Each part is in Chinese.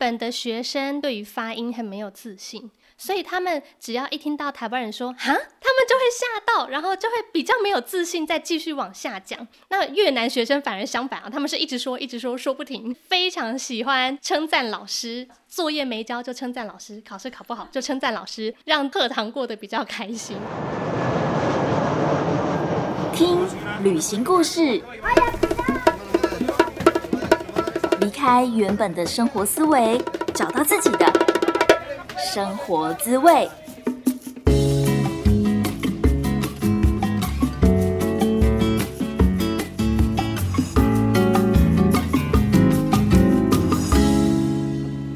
本的学生对于发音很没有自信。所以他们只要一听到台湾人说“哈”，他们就会吓到，然后就会比较没有自信，再继续往下讲。那越南学生反而相反啊，他们是一直说、一直说、说不停，非常喜欢称赞老师，作业没交就称赞老师，考试考不好就称赞老师，让课堂过得比较开心。听旅行故事，离开原本的生活思维，找到自己的。生活滋味。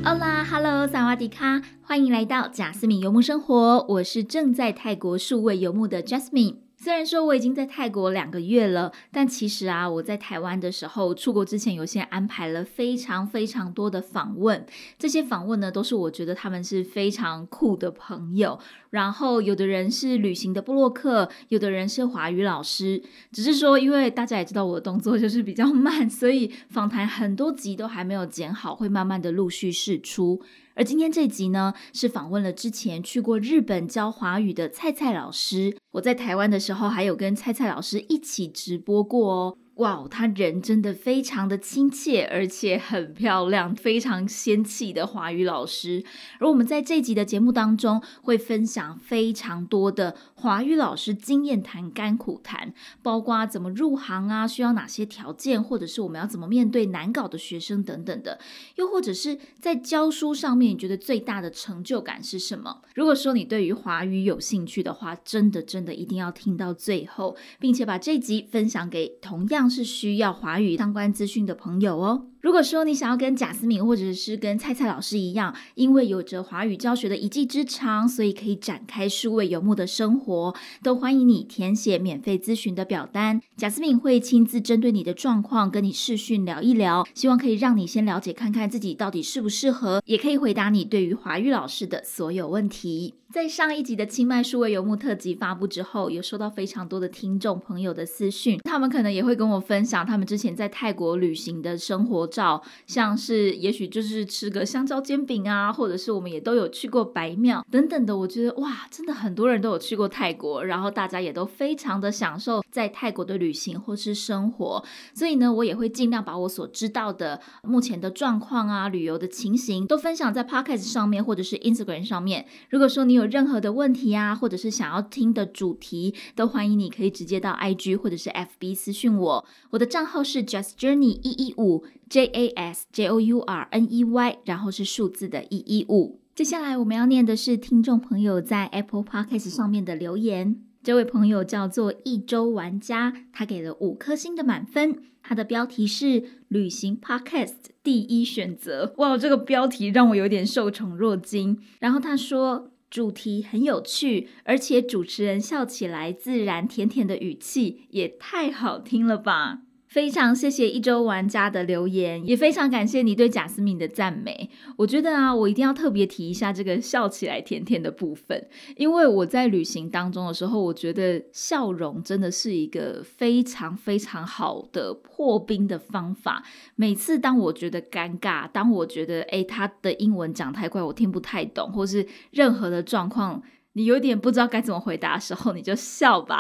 Hola，Hello，萨瓦迪卡，欢迎来到贾斯敏游牧生活。我是正在泰国数位游牧的 Jasmine。虽然说我已经在泰国两个月了，但其实啊，我在台湾的时候，出国之前有先安排了非常非常多的访问。这些访问呢，都是我觉得他们是非常酷的朋友。然后有的人是旅行的布洛克，有的人是华语老师。只是说，因为大家也知道我的动作就是比较慢，所以访谈很多集都还没有剪好，会慢慢的陆续释出。而今天这集呢，是访问了之前去过日本教华语的蔡蔡老师。我在台湾的时候，还有跟蔡蔡老师一起直播过哦。哇，他人真的非常的亲切，而且很漂亮，非常仙气的华语老师。而我们在这集的节目当中，会分享非常多的华语老师经验谈、甘苦谈，包括怎么入行啊，需要哪些条件，或者是我们要怎么面对难搞的学生等等的。又或者是在教书上面，你觉得最大的成就感是什么？如果说你对于华语有兴趣的话，真的真的一定要听到最后，并且把这集分享给同样。是需要华语相关资讯的朋友哦。如果说你想要跟贾思敏或者是跟菜菜老师一样，因为有着华语教学的一技之长，所以可以展开数位游牧的生活，都欢迎你填写免费咨询的表单。贾思敏会亲自针对你的状况跟你视讯聊一聊，希望可以让你先了解看看自己到底适不适合，也可以回答你对于华语老师的所有问题。在上一集的清迈数位游牧特辑发布之后，有收到非常多的听众朋友的私讯，他们可能也会跟我分享他们之前在泰国旅行的生活。照像是也许就是吃个香蕉煎饼啊，或者是我们也都有去过白庙等等的。我觉得哇，真的很多人都有去过泰国，然后大家也都非常的享受在泰国的旅行或是生活。所以呢，我也会尽量把我所知道的目前的状况啊、旅游的情形都分享在 Podcast 上面或者是 Instagram 上面。如果说你有任何的问题啊，或者是想要听的主题，都欢迎你可以直接到 IG 或者是 FB 私讯我。我的账号是 Just Journey 一一五。J A S J O U R N E Y，然后是数字的一一五。接下来我们要念的是听众朋友在 Apple Podcast 上面的留言。这位朋友叫做一周玩家，他给了五颗星的满分。他的标题是旅行 Podcast 第一选择。哇，这个标题让我有点受宠若惊。然后他说主题很有趣，而且主持人笑起来自然甜甜的语气也太好听了吧。非常谢谢一周玩家的留言，也非常感谢你对贾斯敏的赞美。我觉得啊，我一定要特别提一下这个笑起来甜甜的部分，因为我在旅行当中的时候，我觉得笑容真的是一个非常非常好的破冰的方法。每次当我觉得尴尬，当我觉得诶他的英文讲太快，我听不太懂，或是任何的状况。你有点不知道该怎么回答的时候，你就笑吧。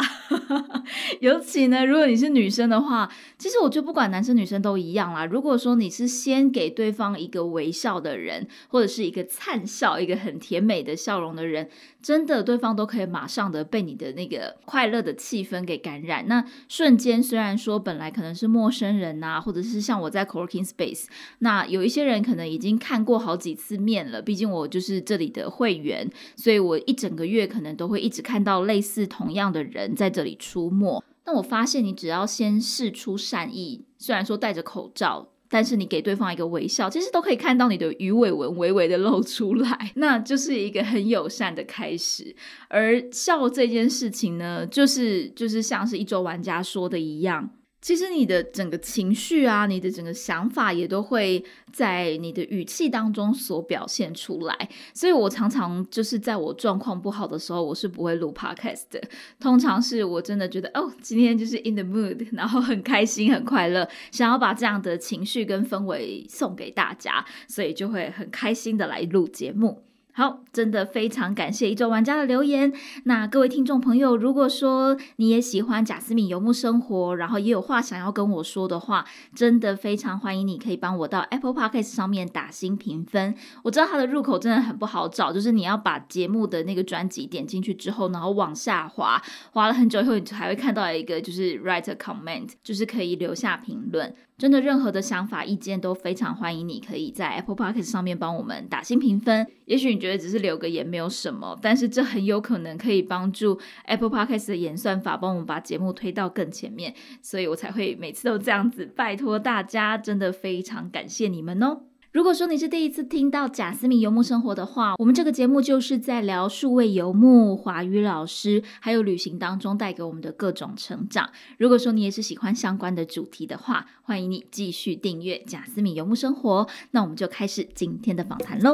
尤其呢，如果你是女生的话，其实我觉得不管男生女生都一样啦。如果说你是先给对方一个微笑的人，或者是一个灿笑、一个很甜美的笑容的人，真的对方都可以马上的被你的那个快乐的气氛给感染。那瞬间虽然说本来可能是陌生人呐，或者是像我在 Coworking Space，那有一些人可能已经看过好几次面了，毕竟我就是这里的会员，所以我一整个。月可能都会一直看到类似同样的人在这里出没。那我发现，你只要先试出善意，虽然说戴着口罩，但是你给对方一个微笑，其实都可以看到你的鱼尾纹微微的露出来，那就是一个很友善的开始。而笑这件事情呢，就是就是像是一周玩家说的一样。其实你的整个情绪啊，你的整个想法也都会在你的语气当中所表现出来。所以我常常就是在我状况不好的时候，我是不会录 podcast 的。通常是我真的觉得哦，今天就是 in the mood，然后很开心、很快乐，想要把这样的情绪跟氛围送给大家，所以就会很开心的来录节目。好，真的非常感谢一周玩家的留言。那各位听众朋友，如果说你也喜欢贾斯敏游牧生活，然后也有话想要跟我说的话，真的非常欢迎你可以帮我到 Apple Podcast 上面打新评分。我知道它的入口真的很不好找，就是你要把节目的那个专辑点进去之后，然后往下滑，滑了很久以后，你还会看到一个就是 Write a comment，就是可以留下评论。真的，任何的想法、意见都非常欢迎。你可以在 Apple Podcast 上面帮我们打新评分。也许你觉得只是留个言没有什么，但是这很有可能可以帮助 Apple Podcast 的演算法帮我们把节目推到更前面。所以我才会每次都这样子拜托大家，真的非常感谢你们哦。如果说你是第一次听到贾思敏游牧生活的话，我们这个节目就是在聊数位游牧、华语老师还有旅行当中带给我们的各种成长。如果说你也是喜欢相关的主题的话，欢迎你继续订阅贾思敏游牧生活。那我们就开始今天的访谈喽。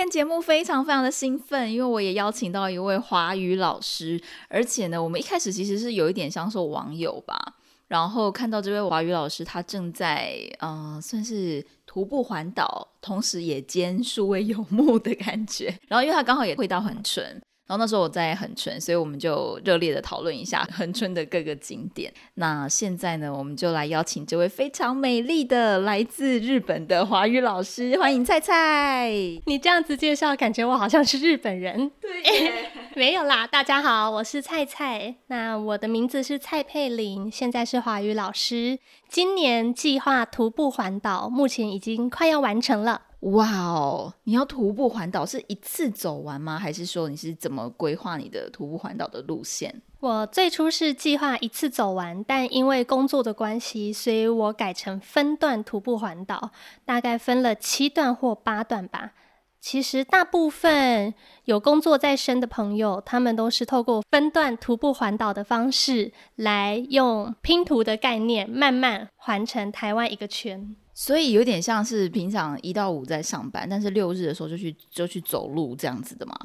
天节目非常非常的兴奋，因为我也邀请到一位华语老师，而且呢，我们一开始其实是有一点像是网友吧，然后看到这位华语老师，他正在嗯，算是徒步环岛，同时也兼数位游牧的感觉，然后因为他刚好也会到很纯。然后那时候我在恒春，所以我们就热烈的讨论一下恒春的各个景点。那现在呢，我们就来邀请这位非常美丽的来自日本的华语老师，欢迎菜菜。你这样子介绍，感觉我好像是日本人。对 没有啦，大家好，我是菜菜。那我的名字是蔡佩玲，现在是华语老师。今年计划徒步环岛，目前已经快要完成了。哇哦！你要徒步环岛是一次走完吗？还是说你是怎么规划你的徒步环岛的路线？我最初是计划一次走完，但因为工作的关系，所以我改成分段徒步环岛，大概分了七段或八段吧。其实大部分有工作在身的朋友，他们都是透过分段徒步环岛的方式，来用拼图的概念，慢慢环成台湾一个圈。所以有点像是平常一到五在上班，但是六日的时候就去就去走路这样子的嘛。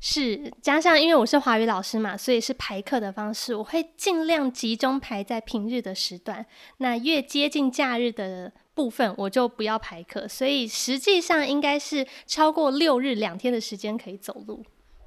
是加上因为我是华语老师嘛，所以是排课的方式，我会尽量集中排在平日的时段。那越接近假日的部分，我就不要排课。所以实际上应该是超过六日两天的时间可以走路。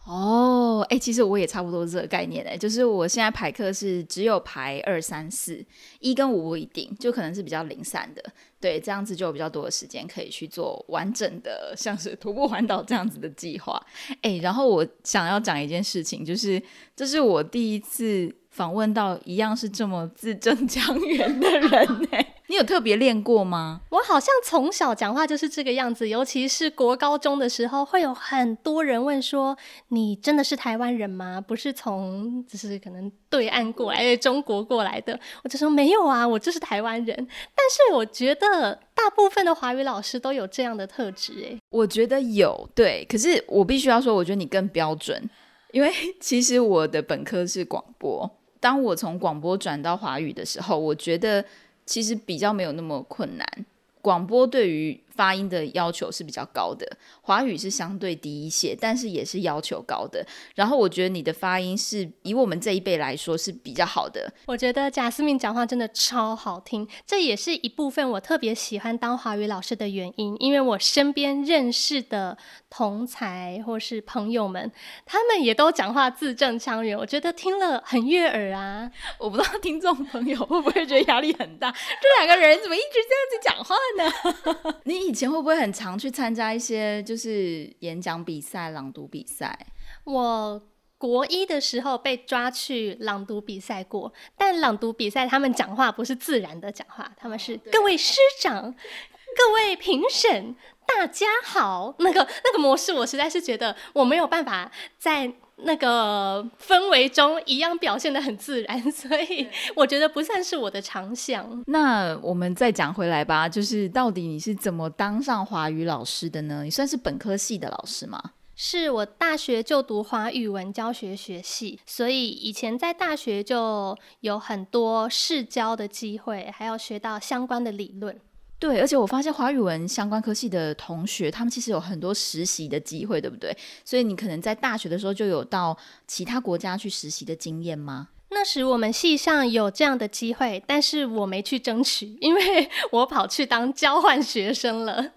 哦，哎，其实我也差不多这个概念哎，就是我现在排课是只有排二三四，一跟五不一定，就可能是比较零散的。对，这样子就有比较多的时间可以去做完整的，像是徒步环岛这样子的计划。哎，然后我想要讲一件事情，就是这是我第一次访问到一样是这么字正腔圆的人呢。你有特别练过吗？我好像从小讲话就是这个样子，尤其是国高中的时候，会有很多人问说：“你真的是台湾人吗？不是从就是可能对岸过来，中国过来的？”我就说：“没有啊，我就是台湾人。”但是我觉得大部分的华语老师都有这样的特质，诶，我觉得有对，可是我必须要说，我觉得你更标准，因为其实我的本科是广播，当我从广播转到华语的时候，我觉得。其实比较没有那么困难，广播对于。发音的要求是比较高的，华语是相对低一些，但是也是要求高的。然后我觉得你的发音是以我们这一辈来说是比较好的。我觉得贾思敏讲话真的超好听，这也是一部分我特别喜欢当华语老师的原因。因为我身边认识的同才或是朋友们，他们也都讲话字正腔圆，我觉得听了很悦耳啊。我不知道听众朋友会不会觉得压力很大，这两个人怎么一直这样子讲话呢？你。以前会不会很常去参加一些就是演讲比赛、朗读比赛？我国一的时候被抓去朗读比赛过，但朗读比赛他们讲话不是自然的讲话，他们是各位师长、各位评审，大家好。那个那个模式，我实在是觉得我没有办法在那个氛围中一样表现的很自然，所以我觉得不算是我的长项。那我们再讲回来吧，就是到底你是怎么当上华语老师的呢？你算是本科系的老师吗？是我大学就读华语文教学学系，所以以前在大学就有很多试教的机会，还要学到相关的理论。对，而且我发现华语文相关科系的同学，他们其实有很多实习的机会，对不对？所以你可能在大学的时候就有到其他国家去实习的经验吗？那时我们系上有这样的机会，但是我没去争取，因为 我跑去当交换学生了。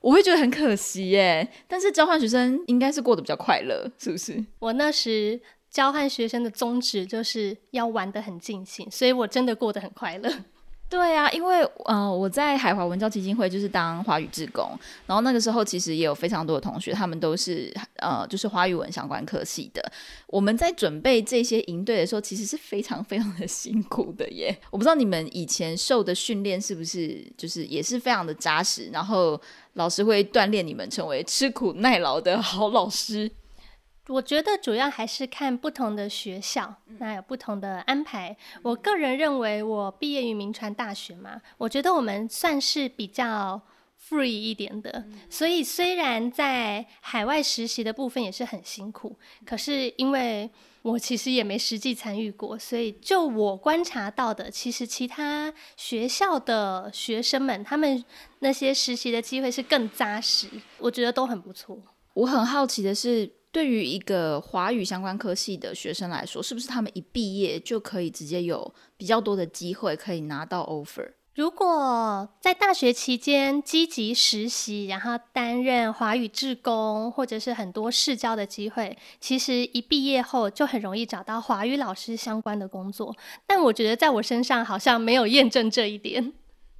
我会觉得很可惜耶，但是交换学生应该是过得比较快乐，是不是？我那时交换学生的宗旨就是要玩得很尽兴，所以我真的过得很快乐。对啊，因为呃，我在海华文教基金会就是当华语志工，然后那个时候其实也有非常多的同学，他们都是呃，就是华语文相关科系的。我们在准备这些营队的时候，其实是非常非常的辛苦的耶。我不知道你们以前受的训练是不是就是也是非常的扎实，然后老师会锻炼你们成为吃苦耐劳的好老师。我觉得主要还是看不同的学校，那有不同的安排。我个人认为，我毕业于名传大学嘛，我觉得我们算是比较 free 一点的。所以虽然在海外实习的部分也是很辛苦，可是因为我其实也没实际参与过，所以就我观察到的，其实其他学校的学生们，他们那些实习的机会是更扎实，我觉得都很不错。我很好奇的是。对于一个华语相关科系的学生来说，是不是他们一毕业就可以直接有比较多的机会可以拿到 offer？如果在大学期间积极实习，然后担任华语志工，或者是很多试教的机会，其实一毕业后就很容易找到华语老师相关的工作。但我觉得在我身上好像没有验证这一点。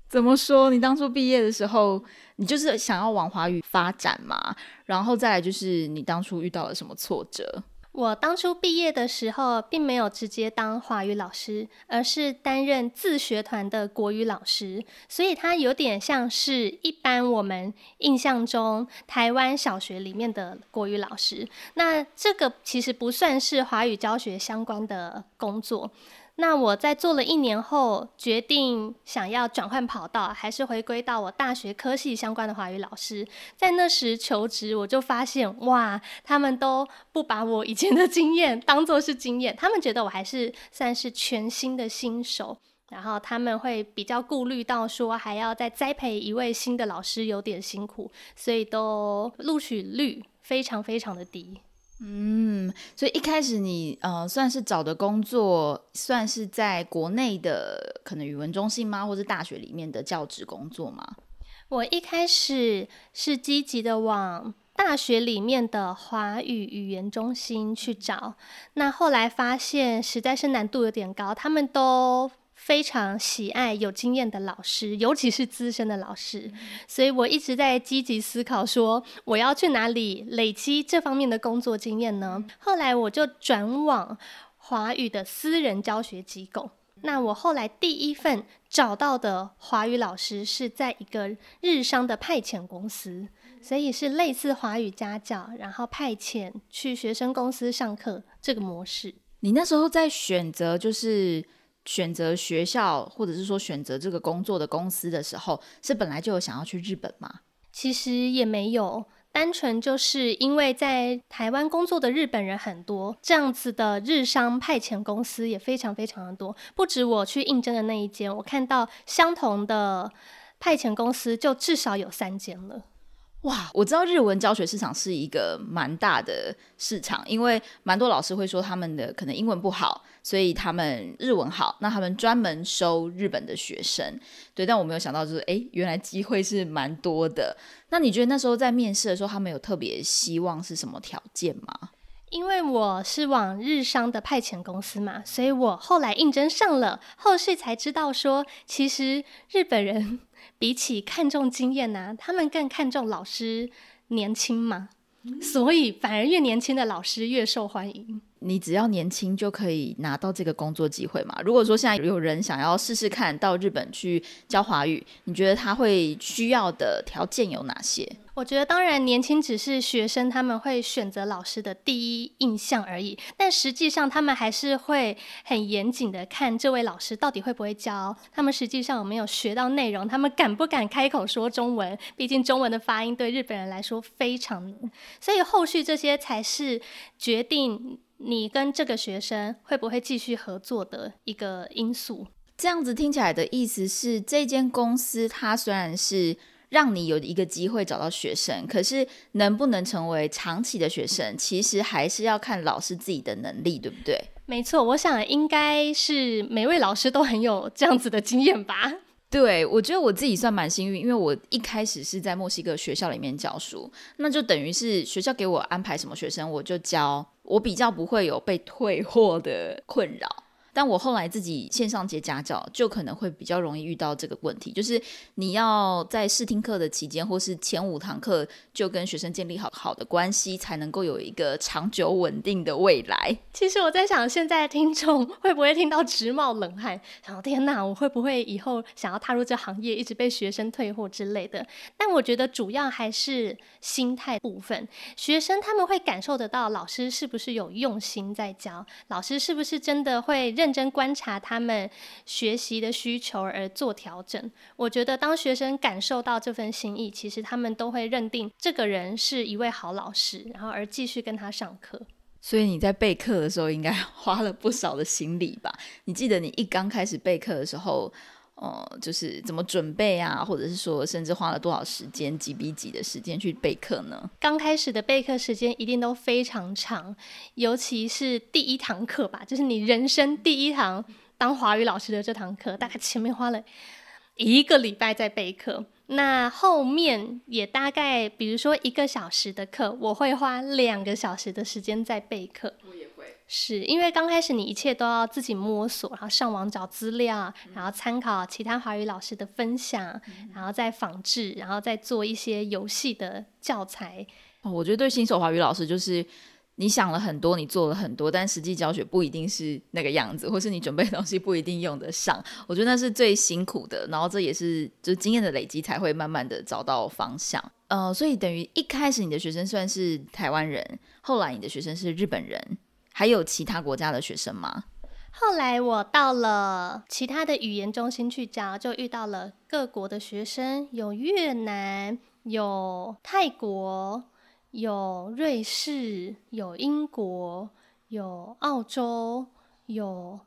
怎么说？你当初毕业的时候？你就是想要往华语发展嘛，然后再来就是你当初遇到了什么挫折？我当初毕业的时候，并没有直接当华语老师，而是担任自学团的国语老师，所以它有点像是一般我们印象中台湾小学里面的国语老师。那这个其实不算是华语教学相关的工作。那我在做了一年后，决定想要转换跑道，还是回归到我大学科系相关的华语老师。在那时求职，我就发现，哇，他们都不把我以前的经验当做是经验，他们觉得我还是算是全新的新手，然后他们会比较顾虑到说，还要再栽培一位新的老师有点辛苦，所以都录取率非常非常的低。嗯，所以一开始你呃算是找的工作，算是在国内的可能语文中心吗，或者大学里面的教职工作吗？我一开始是积极的往大学里面的华语语言中心去找，那后来发现实在是难度有点高，他们都。非常喜爱有经验的老师，尤其是资深的老师，所以我一直在积极思考，说我要去哪里累积这方面的工作经验呢？后来我就转往华语的私人教学机构。那我后来第一份找到的华语老师是在一个日商的派遣公司，所以是类似华语家教，然后派遣去学生公司上课这个模式。你那时候在选择就是。选择学校，或者是说选择这个工作的公司的时候，是本来就有想要去日本吗？其实也没有，单纯就是因为在台湾工作的日本人很多，这样子的日商派遣公司也非常非常的多。不止我去应征的那一间，我看到相同的派遣公司就至少有三间了。哇，我知道日文教学市场是一个蛮大的市场，因为蛮多老师会说他们的可能英文不好，所以他们日文好，那他们专门收日本的学生。对，但我没有想到就是，哎，原来机会是蛮多的。那你觉得那时候在面试的时候，他们有特别希望是什么条件吗？因为我是往日商的派遣公司嘛，所以我后来应征上了，后续才知道说，其实日本人。比起看重经验呢，他们更看重老师年轻嘛，所以反而越年轻的老师越受欢迎。你只要年轻就可以拿到这个工作机会嘛？如果说现在有人想要试试看到日本去教华语，你觉得他会需要的条件有哪些？我觉得当然年轻只是学生他们会选择老师的第一印象而已，但实际上他们还是会很严谨的看这位老师到底会不会教，他们实际上有没有学到内容，他们敢不敢开口说中文？毕竟中文的发音对日本人来说非常，所以后续这些才是决定你跟这个学生会不会继续合作的一个因素。这样子听起来的意思是，这间公司它虽然是。让你有一个机会找到学生，可是能不能成为长期的学生，其实还是要看老师自己的能力，对不对？没错，我想应该是每位老师都很有这样子的经验吧。对，我觉得我自己算蛮幸运，因为我一开始是在墨西哥学校里面教书，那就等于是学校给我安排什么学生我就教，我比较不会有被退货的困扰。但我后来自己线上接家教，就可能会比较容易遇到这个问题，就是你要在试听课的期间，或是前五堂课就跟学生建立好好的关系，才能够有一个长久稳定的未来。其实我在想，现在听众 会不会听到直冒冷汗，想天哪，我会不会以后想要踏入这行业，一直被学生退货之类的？但我觉得主要还是心态部分，学生他们会感受得到老师是不是有用心在教，老师是不是真的会认。认真观察他们学习的需求而做调整。我觉得，当学生感受到这份心意，其实他们都会认定这个人是一位好老师，然后而继续跟他上课。所以你在备课的时候，应该花了不少的心力吧？你记得你一刚开始备课的时候？哦，就是怎么准备啊，或者是说，甚至花了多少时间，几比几的时间去备课呢？刚开始的备课时间一定都非常长，尤其是第一堂课吧，就是你人生第一堂当华语老师的这堂课，大概前面花了一个礼拜在备课，那后面也大概，比如说一个小时的课，我会花两个小时的时间在备课。是因为刚开始你一切都要自己摸索，然后上网找资料，然后参考其他华语老师的分享，然后再仿制，然后再做一些游戏的教材。哦，我觉得对新手华语老师就是你想了很多，你做了很多，但实际教学不一定是那个样子，或是你准备的东西不一定用得上。我觉得那是最辛苦的，然后这也是就是经验的累积才会慢慢的找到方向。呃，所以等于一开始你的学生算是台湾人，后来你的学生是日本人。还有其他国家的学生吗？后来我到了其他的语言中心去教，就遇到了各国的学生，有越南，有泰国，有瑞士，有英国，有澳洲，有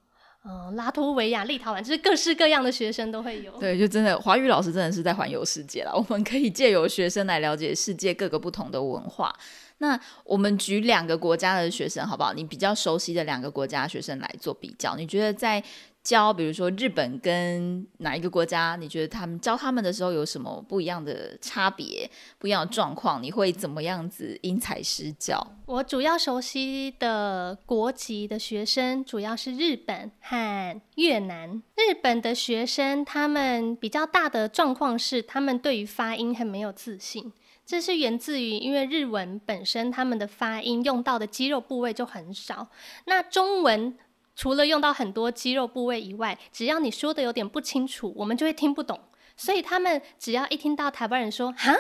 嗯拉脱维亚、立陶宛，就是各式各样的学生都会有。对，就真的华语老师真的是在环游世界了。我们可以借由学生来了解世界各个不同的文化。那我们举两个国家的学生好不好？你比较熟悉的两个国家学生来做比较，你觉得在教，比如说日本跟哪一个国家？你觉得他们教他们的时候有什么不一样的差别、不一样的状况？你会怎么样子因材施教？我主要熟悉的国籍的学生主要是日本和越南。日本的学生他们比较大的状况是，他们对于发音很没有自信。这是源自于，因为日文本身他们的发音用到的肌肉部位就很少。那中文除了用到很多肌肉部位以外，只要你说的有点不清楚，我们就会听不懂。所以他们只要一听到台湾人说“哈”，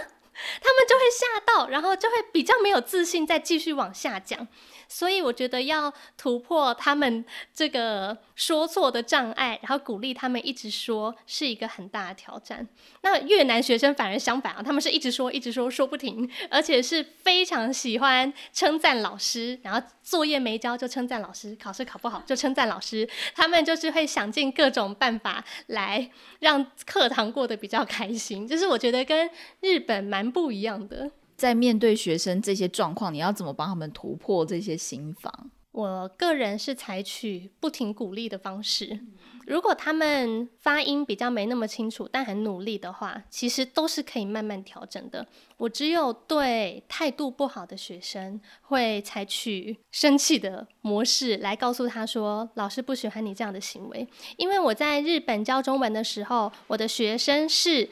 他们就会吓到，然后就会比较没有自信，再继续往下讲。所以我觉得要突破他们这个说错的障碍，然后鼓励他们一直说，是一个很大的挑战。那越南学生反而相反啊，他们是一直说，一直说，说不停，而且是非常喜欢称赞老师，然后作业没交就称赞老师，考试考不好就称赞老师。他们就是会想尽各种办法来让课堂过得比较开心，就是我觉得跟日本蛮不一样的。在面对学生这些状况，你要怎么帮他们突破这些心防？我个人是采取不停鼓励的方式。如果他们发音比较没那么清楚，但很努力的话，其实都是可以慢慢调整的。我只有对态度不好的学生，会采取生气的模式来告诉他说：“老师不喜欢你这样的行为。”因为我在日本教中文的时候，我的学生是。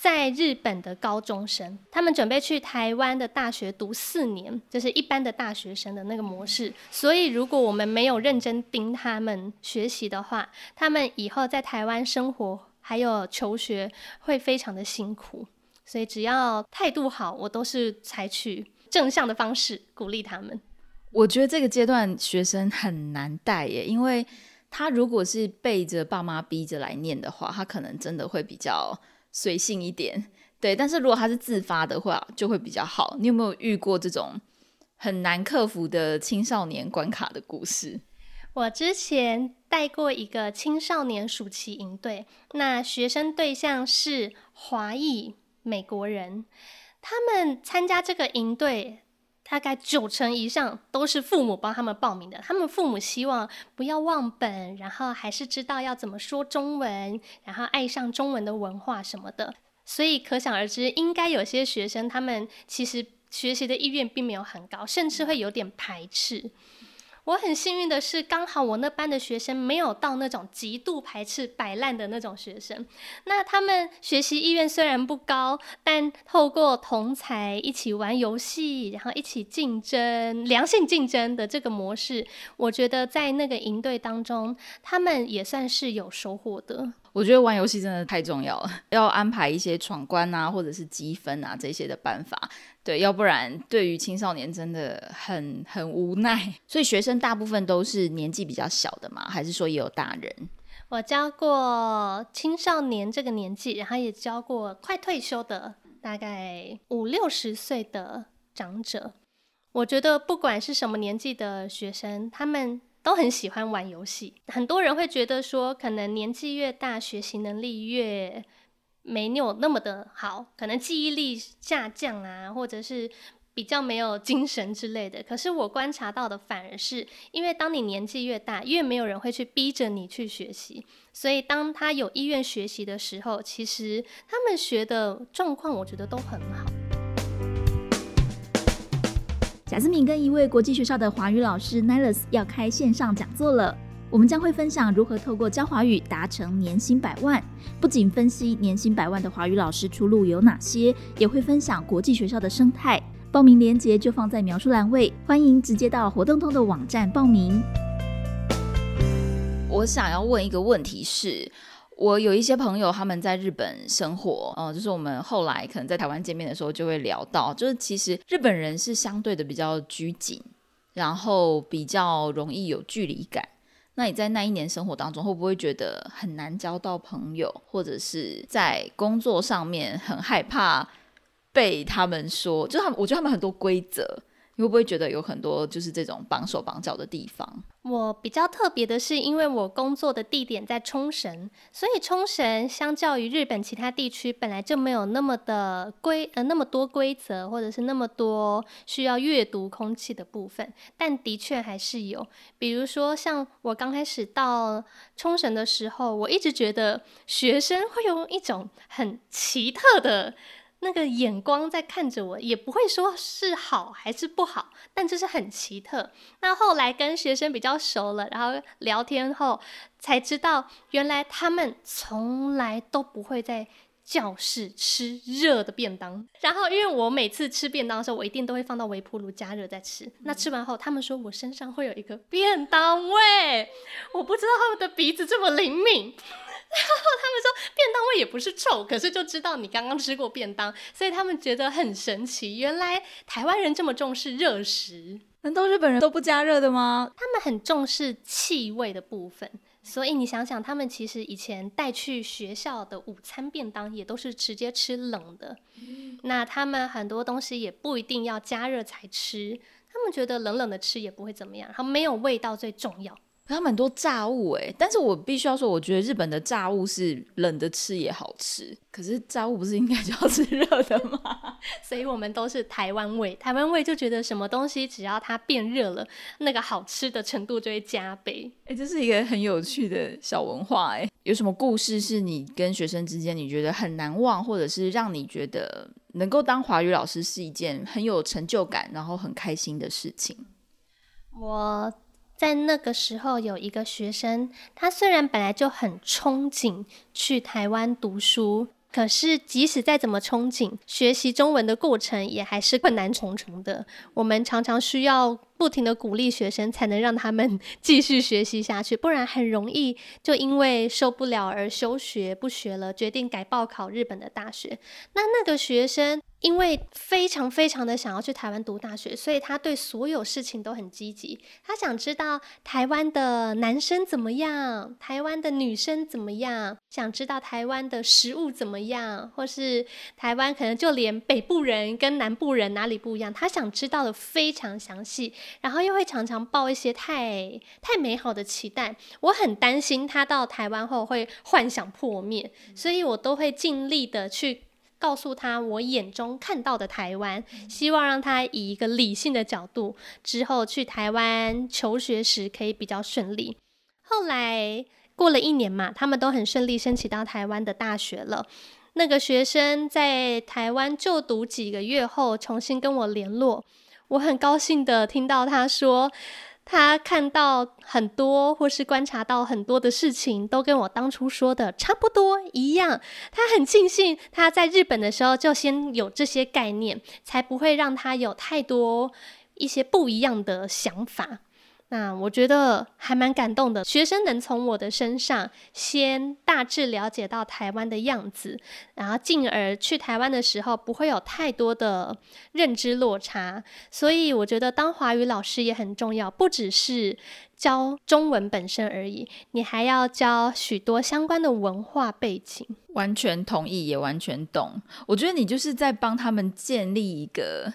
在日本的高中生，他们准备去台湾的大学读四年，就是一般的大学生的那个模式。所以，如果我们没有认真盯他们学习的话，他们以后在台湾生活还有求学会非常的辛苦。所以，只要态度好，我都是采取正向的方式鼓励他们。我觉得这个阶段学生很难带耶，因为他如果是背着爸妈逼着来念的话，他可能真的会比较。随性一点，对。但是如果他是自发的话，就会比较好。你有没有遇过这种很难克服的青少年关卡的故事？我之前带过一个青少年暑期营队，那学生对象是华裔美国人，他们参加这个营队。大概九成以上都是父母帮他们报名的，他们父母希望不要忘本，然后还是知道要怎么说中文，然后爱上中文的文化什么的。所以可想而知，应该有些学生他们其实学习的意愿并没有很高，甚至会有点排斥。我很幸运的是，刚好我那班的学生没有到那种极度排斥、摆烂的那种学生。那他们学习意愿虽然不高，但透过同才一起玩游戏，然后一起竞争、良性竞争的这个模式，我觉得在那个营队当中，他们也算是有收获的。我觉得玩游戏真的太重要了，要安排一些闯关啊，或者是积分啊这些的办法，对，要不然对于青少年真的很很无奈。所以学生大部分都是年纪比较小的嘛，还是说也有大人？我教过青少年这个年纪，然后也教过快退休的，大概五六十岁的长者。我觉得不管是什么年纪的学生，他们。都很喜欢玩游戏，很多人会觉得说，可能年纪越大，学习能力越没有那么的好，可能记忆力下降啊，或者是比较没有精神之类的。可是我观察到的反而是，因为当你年纪越大，越没有人会去逼着你去学习，所以当他有意愿学习的时候，其实他们学的状况，我觉得都很好。贾思敏跟一位国际学校的华语老师 Niles 要开线上讲座了。我们将会分享如何透过教华语达成年薪百万，不仅分析年薪百万的华语老师出路有哪些，也会分享国际学校的生态。报名链接就放在描述栏位，欢迎直接到活动通的网站报名。我想要问一个问题是。我有一些朋友，他们在日本生活，呃，就是我们后来可能在台湾见面的时候，就会聊到，就是其实日本人是相对的比较拘谨，然后比较容易有距离感。那你在那一年生活当中，会不会觉得很难交到朋友，或者是在工作上面很害怕被他们说，就他们，我觉得他们很多规则。你会不会觉得有很多就是这种绑手绑脚的地方？我比较特别的是，因为我工作的地点在冲绳，所以冲绳相较于日本其他地区本来就没有那么的规呃那么多规则，或者是那么多需要阅读空气的部分，但的确还是有。比如说像我刚开始到冲绳的时候，我一直觉得学生会用一种很奇特的。那个眼光在看着我，也不会说是好还是不好，但就是很奇特。那后来跟学生比较熟了，然后聊天后才知道，原来他们从来都不会在教室吃热的便当。然后因为我每次吃便当的时候，我一定都会放到微波炉加热再吃。那吃完后，他们说我身上会有一个便当味，我不知道他们的鼻子这么灵敏。然后他们说便当味也不是臭，可是就知道你刚刚吃过便当，所以他们觉得很神奇。原来台湾人这么重视热食，难道日本人都不加热的吗？他们很重视气味的部分，所以你想想，他们其实以前带去学校的午餐便当也都是直接吃冷的。那他们很多东西也不一定要加热才吃，他们觉得冷冷的吃也不会怎么样，然后没有味道最重要。他们很多炸物哎，但是我必须要说，我觉得日本的炸物是冷的吃也好吃。可是炸物不是应该就要吃热的吗？所以我们都是台湾味，台湾味就觉得什么东西只要它变热了，那个好吃的程度就会加倍。哎，这是一个很有趣的小文化哎。有什么故事是你跟学生之间你觉得很难忘，或者是让你觉得能够当华语老师是一件很有成就感，然后很开心的事情？我。在那个时候，有一个学生，他虽然本来就很憧憬去台湾读书，可是即使再怎么憧憬，学习中文的过程也还是困难重重的。我们常常需要不停的鼓励学生，才能让他们 继续学习下去，不然很容易就因为受不了而休学不学了，决定改报考日本的大学。那那个学生。因为非常非常的想要去台湾读大学，所以他对所有事情都很积极。他想知道台湾的男生怎么样，台湾的女生怎么样，想知道台湾的食物怎么样，或是台湾可能就连北部人跟南部人哪里不一样，他想知道的非常详细。然后又会常常抱一些太太美好的期待，我很担心他到台湾后会幻想破灭，所以我都会尽力的去。告诉他我眼中看到的台湾，希望让他以一个理性的角度，之后去台湾求学时可以比较顺利。后来过了一年嘛，他们都很顺利升起到台湾的大学了。那个学生在台湾就读几个月后，重新跟我联络，我很高兴的听到他说。他看到很多，或是观察到很多的事情，都跟我当初说的差不多一样。他很庆幸他在日本的时候就先有这些概念，才不会让他有太多一些不一样的想法。那我觉得还蛮感动的，学生能从我的身上先大致了解到台湾的样子，然后进而去台湾的时候不会有太多的认知落差。所以我觉得当华语老师也很重要，不只是教中文本身而已，你还要教许多相关的文化背景。完全同意，也完全懂。我觉得你就是在帮他们建立一个。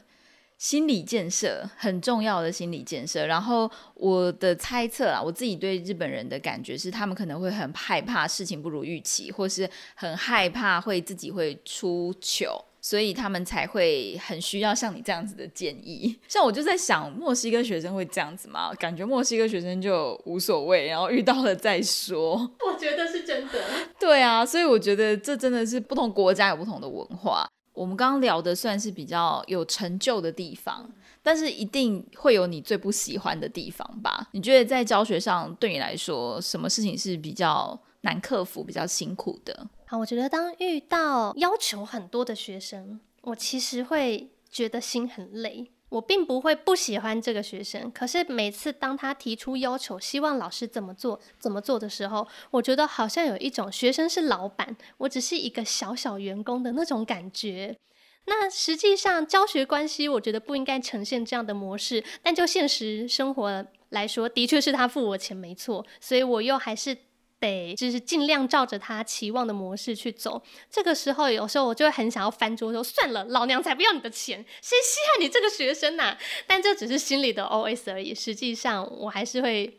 心理建设很重要的心理建设，然后我的猜测啊，我自己对日本人的感觉是，他们可能会很害怕事情不如预期，或是很害怕会自己会出糗，所以他们才会很需要像你这样子的建议。像我就在想，墨西哥学生会这样子吗？感觉墨西哥学生就无所谓，然后遇到了再说。我觉得是真的。对啊，所以我觉得这真的是不同国家有不同的文化。我们刚刚聊的算是比较有成就的地方，但是一定会有你最不喜欢的地方吧？你觉得在教学上对你来说，什么事情是比较难克服、比较辛苦的？好，我觉得当遇到要求很多的学生，我其实会觉得心很累。我并不会不喜欢这个学生，可是每次当他提出要求，希望老师怎么做怎么做的时候，我觉得好像有一种学生是老板，我只是一个小小员工的那种感觉。那实际上教学关系，我觉得不应该呈现这样的模式，但就现实生活来说，的确是他付我钱没错，所以我又还是。得就是尽量照着他期望的模式去走。这个时候，有时候我就会很想要翻桌说：“算了，老娘才不要你的钱，谁稀罕你这个学生呐？”但这只是心里的 OS 而已。实际上，我还是会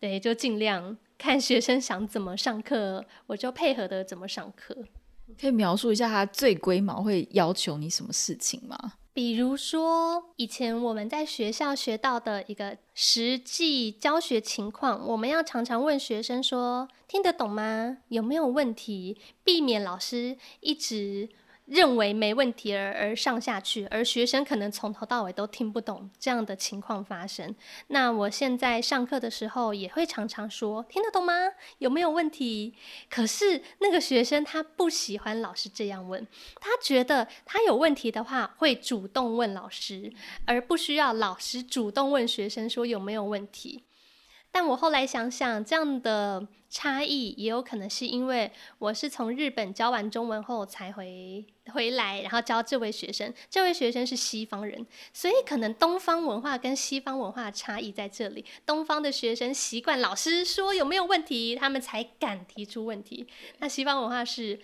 对，就尽量看学生想怎么上课，我就配合的怎么上课。可以描述一下他最龟毛会要求你什么事情吗？比如说，以前我们在学校学到的一个实际教学情况，我们要常常问学生说：“听得懂吗？有没有问题？”避免老师一直。认为没问题而而上下去，而学生可能从头到尾都听不懂这样的情况发生。那我现在上课的时候也会常常说听得懂吗？有没有问题？可是那个学生他不喜欢老师这样问，他觉得他有问题的话会主动问老师，而不需要老师主动问学生说有没有问题。但我后来想想，这样的差异也有可能是因为我是从日本教完中文后才回回来，然后教这位学生。这位学生是西方人，所以可能东方文化跟西方文化差异在这里。东方的学生习惯老师说有没有问题，他们才敢提出问题。那西方文化是，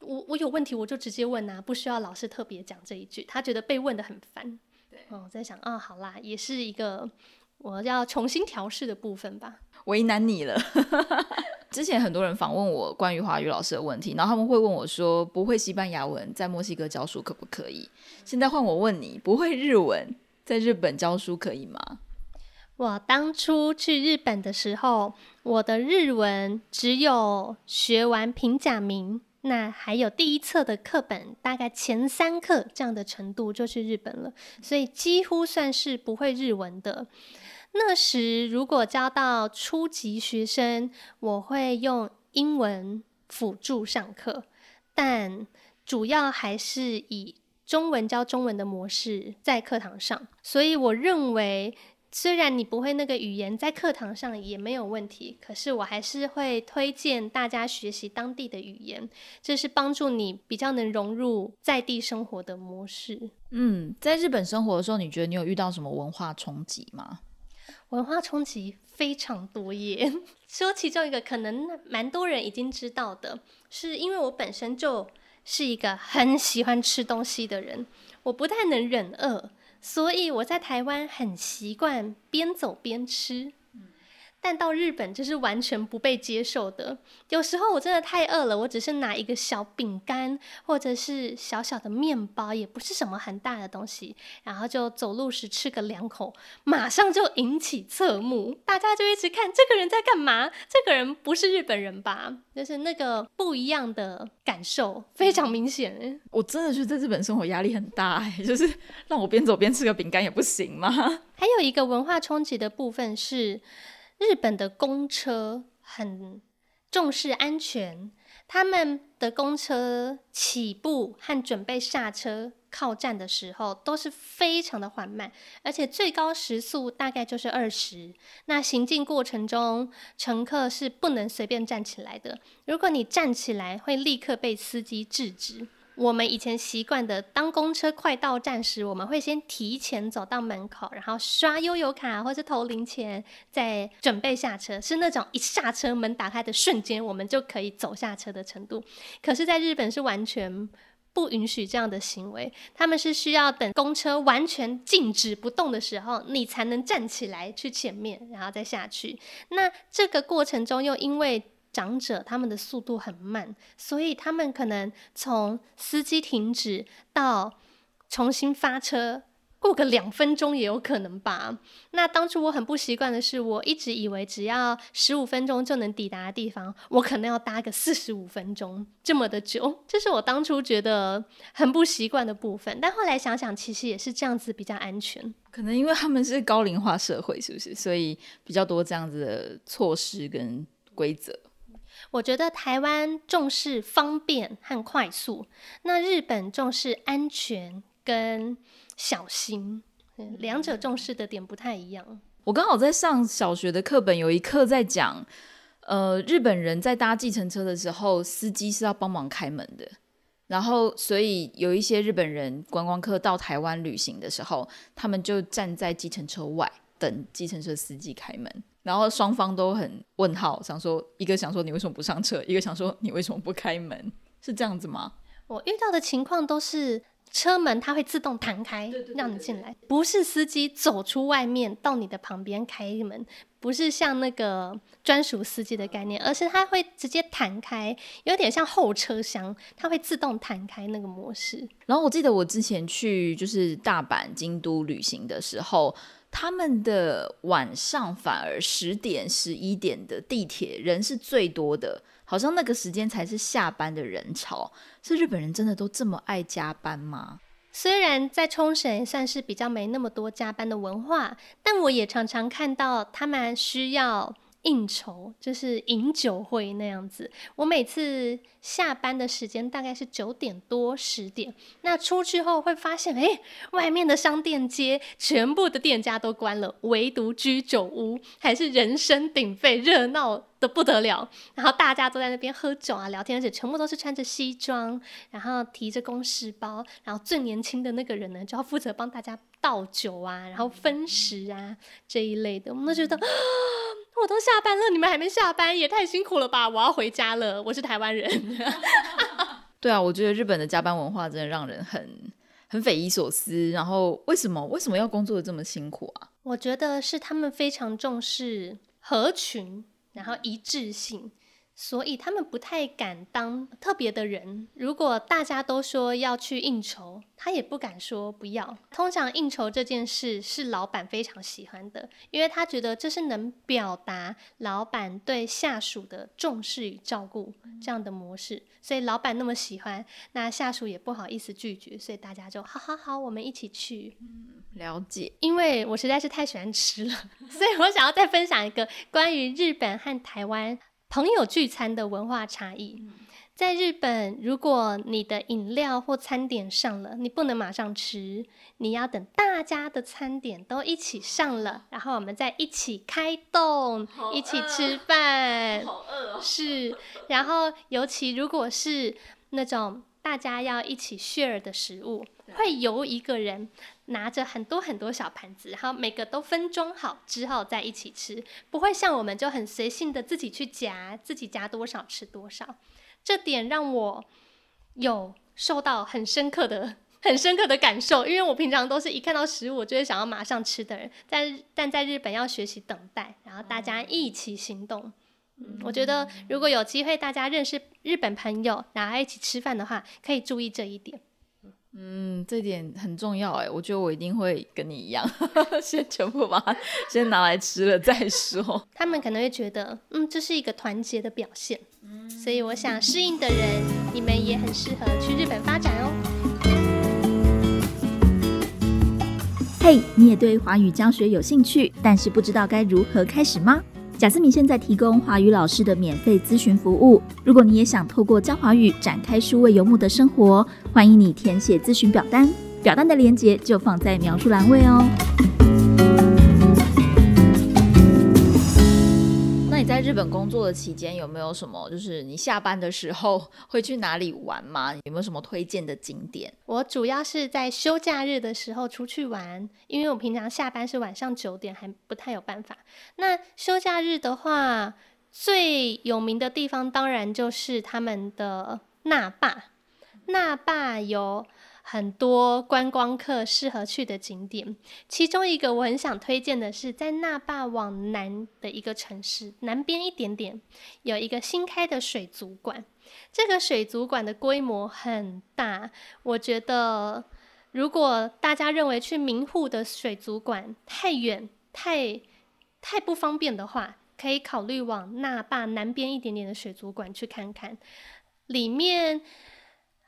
我我有问题我就直接问啊，不需要老师特别讲这一句。他觉得被问的很烦。对，哦，我在想，啊，好啦，也是一个。我要重新调试的部分吧，为难你了。之前很多人访问我关于华语老师的问题，然后他们会问我说：“不会西班牙文在墨西哥教书可不可以？”现在换我问你，不会日文在日本教书可以吗？我当初去日本的时候，我的日文只有学完平假名。那还有第一册的课本，大概前三课这样的程度就去日本了，所以几乎算是不会日文的。那时如果教到初级学生，我会用英文辅助上课。但主要还是以中文教中文的模式在课堂上，所以我认为。虽然你不会那个语言，在课堂上也没有问题，可是我还是会推荐大家学习当地的语言，这是帮助你比较能融入在地生活的模式。嗯，在日本生活的时候，你觉得你有遇到什么文化冲击吗？文化冲击非常多耶。说其中一个，可能蛮多人已经知道的，是因为我本身就是一个很喜欢吃东西的人，我不太能忍饿。所以我在台湾很习惯边走边吃。但到日本这是完全不被接受的。有时候我真的太饿了，我只是拿一个小饼干或者是小小的面包，也不是什么很大的东西，然后就走路时吃个两口，马上就引起侧目，大家就一直看这个人在干嘛？这个人不是日本人吧？就是那个不一样的感受非常明显。我真的觉得在日本生活压力很大，就是让我边走边吃个饼干也不行吗？还有一个文化冲击的部分是。日本的公车很重视安全，他们的公车起步和准备下车靠站的时候都是非常的缓慢，而且最高时速大概就是二十。那行进过程中，乘客是不能随便站起来的，如果你站起来，会立刻被司机制止。我们以前习惯的，当公车快到站时，我们会先提前走到门口，然后刷悠游卡或者投零钱，再准备下车。是那种一下车门打开的瞬间，我们就可以走下车的程度。可是，在日本是完全不允许这样的行为，他们是需要等公车完全静止不动的时候，你才能站起来去前面，然后再下去。那这个过程中，又因为长者他们的速度很慢，所以他们可能从司机停止到重新发车，过个两分钟也有可能吧。那当初我很不习惯的是，我一直以为只要十五分钟就能抵达的地方，我可能要搭个四十五分钟这么的久，这是我当初觉得很不习惯的部分。但后来想想，其实也是这样子比较安全。可能因为他们是高龄化社会，是不是？所以比较多这样子的措施跟规则。我觉得台湾重视方便和快速，那日本重视安全跟小心，两者重视的点不太一样。我刚好在上小学的课本，有一课在讲，呃，日本人在搭计程车的时候，司机是要帮忙开门的，然后所以有一些日本人观光客到台湾旅行的时候，他们就站在计程车外等计程车司机开门。然后双方都很问号，想说一个想说你为什么不上车，一个想说你为什么不开门，是这样子吗？我遇到的情况都是车门它会自动弹开，让你进来，不是司机走出外面到你的旁边开门，不是像那个专属司机的概念，而是它会直接弹开，有点像后车厢，它会自动弹开那个模式。然后我记得我之前去就是大阪、京都旅行的时候。他们的晚上反而十点、十一点的地铁人是最多的，好像那个时间才是下班的人潮。是日本人真的都这么爱加班吗？虽然在冲绳算是比较没那么多加班的文化，但我也常常看到他们需要。应酬就是饮酒会那样子。我每次下班的时间大概是九点多十点，那出去后会发现，哎，外面的商店街全部的店家都关了，唯独居酒屋还是人声鼎沸，热闹的不得了。然后大家都在那边喝酒啊、聊天，而且全部都是穿着西装，然后提着公事包，然后最年轻的那个人呢，就要负责帮大家倒酒啊，然后分食啊这一类的。我们都觉得。我都下班了，你们还没下班，也太辛苦了吧！我要回家了，我是台湾人。对啊，我觉得日本的加班文化真的让人很很匪夷所思。然后为什么为什么要工作的这么辛苦啊？我觉得是他们非常重视合群，然后一致性。所以他们不太敢当特别的人。如果大家都说要去应酬，他也不敢说不要。通常应酬这件事是老板非常喜欢的，因为他觉得这是能表达老板对下属的重视与照顾这样的模式。所以老板那么喜欢，那下属也不好意思拒绝，所以大家就好好好，我们一起去。嗯，了解。因为我实在是太喜欢吃了，所以我想要再分享一个关于日本和台湾。朋友聚餐的文化差异。在日本，如果你的饮料或餐点上了，你不能马上吃，你要等大家的餐点都一起上了，然后我们再一起开动，一起吃饭。好饿哦！是，然后尤其如果是那种大家要一起 share 的食物，会由一个人拿着很多很多小盘子，然后每个都分装好之后再一起吃，不会像我们就很随性的自己去夹，自己夹多少吃多少。这点让我有受到很深刻的、很深刻的感受，因为我平常都是一看到食物我就会想要马上吃的人，在但在日本要学习等待，然后大家一起行动。嗯，我觉得如果有机会大家认识日本朋友，然后一起吃饭的话，可以注意这一点。嗯，这点很重要哎，我觉得我一定会跟你一样，先全部把它先拿来吃了再说。他们可能会觉得，嗯，这是一个团结的表现。嗯，所以我想适应的人，你们也很适合去日本发展哦。嘿，你也对华语教学有兴趣，但是不知道该如何开始吗？贾思敏现在提供华语老师的免费咨询服务。如果你也想透过教华语展开数位游牧的生活，欢迎你填写咨询表单，表单的链接就放在描述栏位哦。日本工作的期间有没有什么？就是你下班的时候会去哪里玩吗？有没有什么推荐的景点？我主要是在休假日的时候出去玩，因为我平常下班是晚上九点，还不太有办法。那休假日的话，最有名的地方当然就是他们的那霸。那霸有。很多观光客适合去的景点，其中一个我很想推荐的是，在那霸往南的一个城市，南边一点点，有一个新开的水族馆。这个水族馆的规模很大，我觉得如果大家认为去名护的水族馆太远、太太不方便的话，可以考虑往那霸南边一点点的水族馆去看看，里面。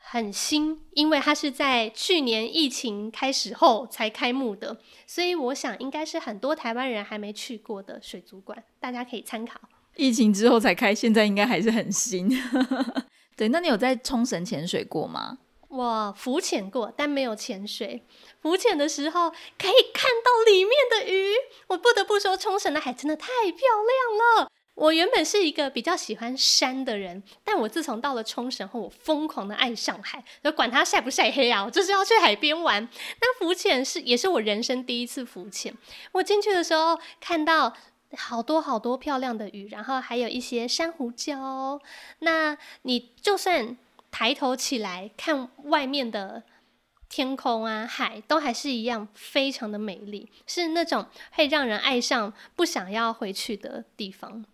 很新，因为它是在去年疫情开始后才开幕的，所以我想应该是很多台湾人还没去过的水族馆，大家可以参考。疫情之后才开，现在应该还是很新。对，那你有在冲绳潜水过吗？我浮潜过，但没有潜水。浮潜的时候可以看到里面的鱼，我不得不说，冲绳的海真的太漂亮了。我原本是一个比较喜欢山的人，但我自从到了冲绳后，我疯狂的爱上海，就管它晒不晒黑啊，我就是要去海边玩。那浮潜是也是我人生第一次浮潜。我进去的时候看到好多好多漂亮的鱼，然后还有一些珊瑚礁。那你就算抬头起来看外面的天空啊、海，都还是一样非常的美丽，是那种会让人爱上、不想要回去的地方。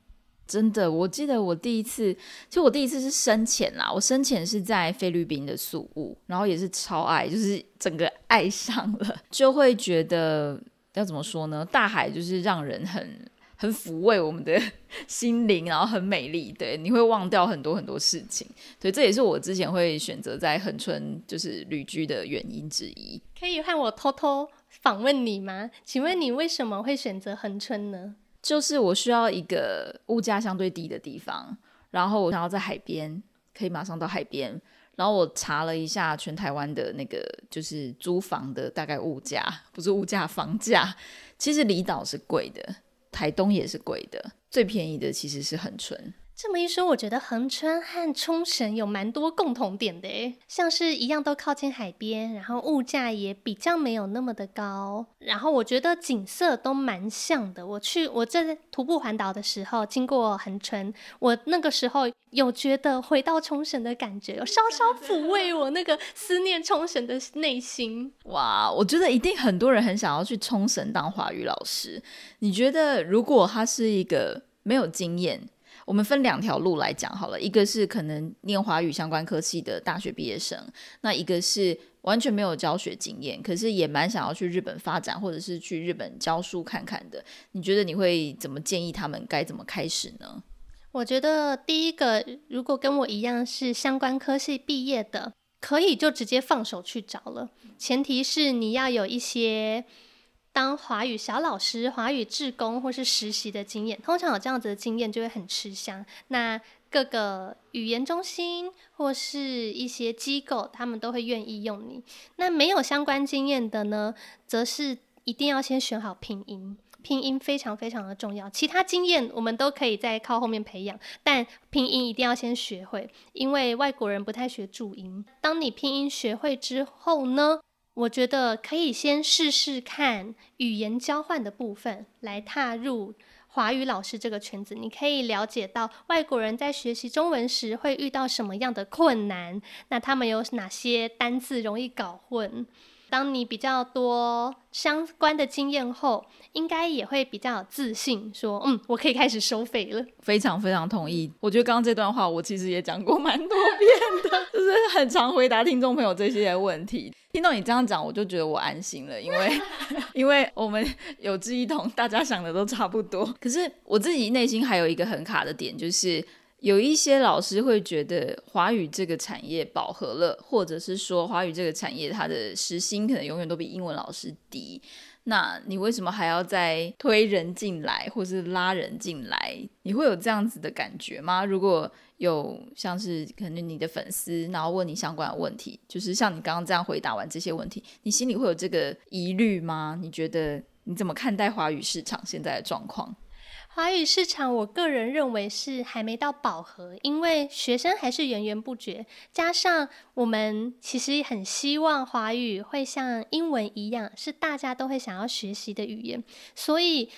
真的，我记得我第一次，其实我第一次是深潜啦。我深潜是在菲律宾的宿务，然后也是超爱，就是整个爱上了，就会觉得要怎么说呢？大海就是让人很很抚慰我们的心灵，然后很美丽。对，你会忘掉很多很多事情。对，这也是我之前会选择在恒春就是旅居的原因之一。可以和我偷偷访问你吗？请问你为什么会选择恒春呢？就是我需要一个物价相对低的地方，然后我想要在海边，可以马上到海边。然后我查了一下全台湾的那个就是租房的大概物价，不是物价房价，其实离岛是贵的，台东也是贵的，最便宜的其实是很纯。这么一说，我觉得横川和冲绳有蛮多共同点的，像是一样都靠近海边，然后物价也比较没有那么的高，然后我觉得景色都蛮像的。我去我在徒步环岛的时候经过横川，我那个时候有觉得回到冲绳的感觉，有稍稍抚慰我那个思念冲绳的内心。哇，我觉得一定很多人很想要去冲绳当华语老师。你觉得如果他是一个没有经验？我们分两条路来讲好了，一个是可能念华语相关科系的大学毕业生，那一个是完全没有教学经验，可是也蛮想要去日本发展，或者是去日本教书看看的。你觉得你会怎么建议他们该怎么开始呢？我觉得第一个，如果跟我一样是相关科系毕业的，可以就直接放手去找了，前提是你要有一些。当华语小老师、华语志工或是实习的经验，通常有这样子的经验就会很吃香。那各个语言中心或是一些机构，他们都会愿意用你。那没有相关经验的呢，则是一定要先选好拼音。拼音非常非常的重要，其他经验我们都可以在靠后面培养，但拼音一定要先学会，因为外国人不太学注音。当你拼音学会之后呢，我觉得可以先试试看语言交换的部分，来踏入华语老师这个圈子。你可以了解到外国人在学习中文时会遇到什么样的困难，那他们有哪些单字容易搞混。当你比较多相关的经验后，应该也会比较有自信，说嗯，我可以开始收费了。非常非常同意。我觉得刚刚这段话，我其实也讲过蛮多遍的，就是很常回答听众朋友这些问题。听到你这样讲，我就觉得我安心了，因为 因为我们有志一同，大家想的都差不多。可是我自己内心还有一个很卡的点，就是。有一些老师会觉得华语这个产业饱和了，或者是说华语这个产业它的时薪可能永远都比英文老师低。那你为什么还要再推人进来，或是拉人进来？你会有这样子的感觉吗？如果有像是可能你的粉丝，然后问你相关的问题，就是像你刚刚这样回答完这些问题，你心里会有这个疑虑吗？你觉得你怎么看待华语市场现在的状况？华语市场，我个人认为是还没到饱和，因为学生还是源源不绝。加上我们其实很希望华语会像英文一样，是大家都会想要学习的语言，所以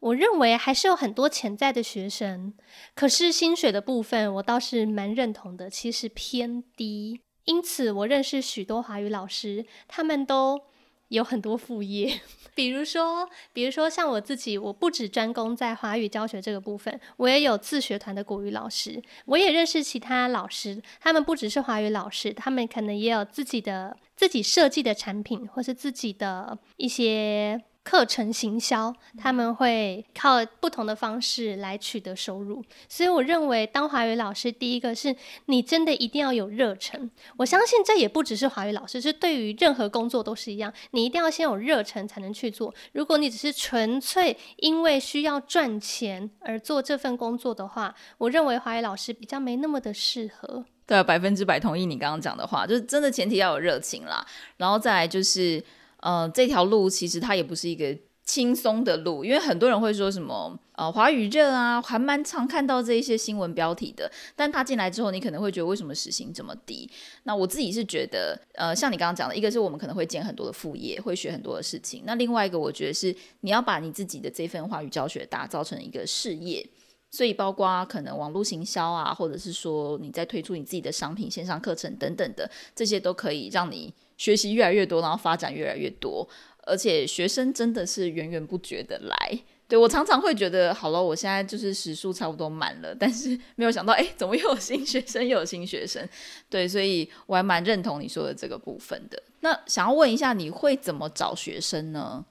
我认为还是有很多潜在的学生。可是薪水的部分，我倒是蛮认同的，其实偏低。因此，我认识许多华语老师，他们都。有很多副业，比如说，比如说像我自己，我不只专攻在华语教学这个部分，我也有自学团的国语老师，我也认识其他老师，他们不只是华语老师，他们可能也有自己的自己设计的产品，或是自己的一些。课程行销，他们会靠不同的方式来取得收入，所以我认为当华语老师，第一个是你真的一定要有热忱。我相信这也不只是华语老师，是对于任何工作都是一样，你一定要先有热忱才能去做。如果你只是纯粹因为需要赚钱而做这份工作的话，我认为华语老师比较没那么的适合。对，百分之百同意你刚刚讲的话，就是真的前提要有热情啦，然后再来就是。呃，这条路其实它也不是一个轻松的路，因为很多人会说什么呃华语热啊，还蛮常看到这一些新闻标题的。但他进来之后，你可能会觉得为什么时薪这么低？那我自己是觉得，呃，像你刚刚讲的，一个是我们可能会兼很多的副业，会学很多的事情。那另外一个，我觉得是你要把你自己的这份华语教学打造成一个事业，所以包括可能网络行销啊，或者是说你在推出你自己的商品、线上课程等等的，这些都可以让你。学习越来越多，然后发展越来越多，而且学生真的是源源不绝的来。对我常常会觉得，好了，我现在就是时数差不多满了，但是 没有想到，哎，怎么又有新学生，又有新学生？对，所以我还蛮认同你说的这个部分的。那想要问一下，你会怎么找学生呢？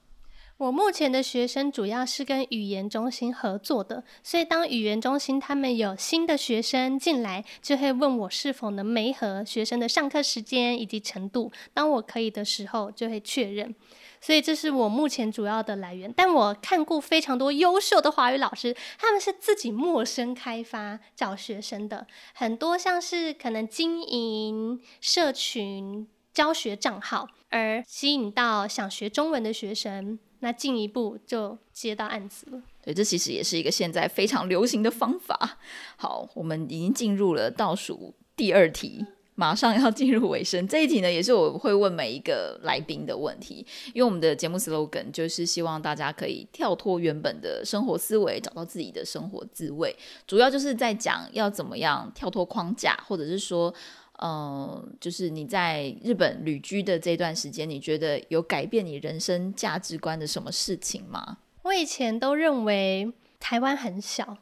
我目前的学生主要是跟语言中心合作的，所以当语言中心他们有新的学生进来，就会问我是否能媒合学生的上课时间以及程度。当我可以的时候，就会确认。所以这是我目前主要的来源。但我看过非常多优秀的华语老师，他们是自己陌生开发找学生的，很多像是可能经营社群教学账号，而吸引到想学中文的学生。那进一步就接到案子了。对，这其实也是一个现在非常流行的方法。好，我们已经进入了倒数第二题，马上要进入尾声。这一题呢，也是我会问每一个来宾的问题，因为我们的节目 slogan 就是希望大家可以跳脱原本的生活思维，找到自己的生活滋味。主要就是在讲要怎么样跳脱框架，或者是说。嗯，就是你在日本旅居的这段时间，你觉得有改变你人生价值观的什么事情吗？我以前都认为台湾很小，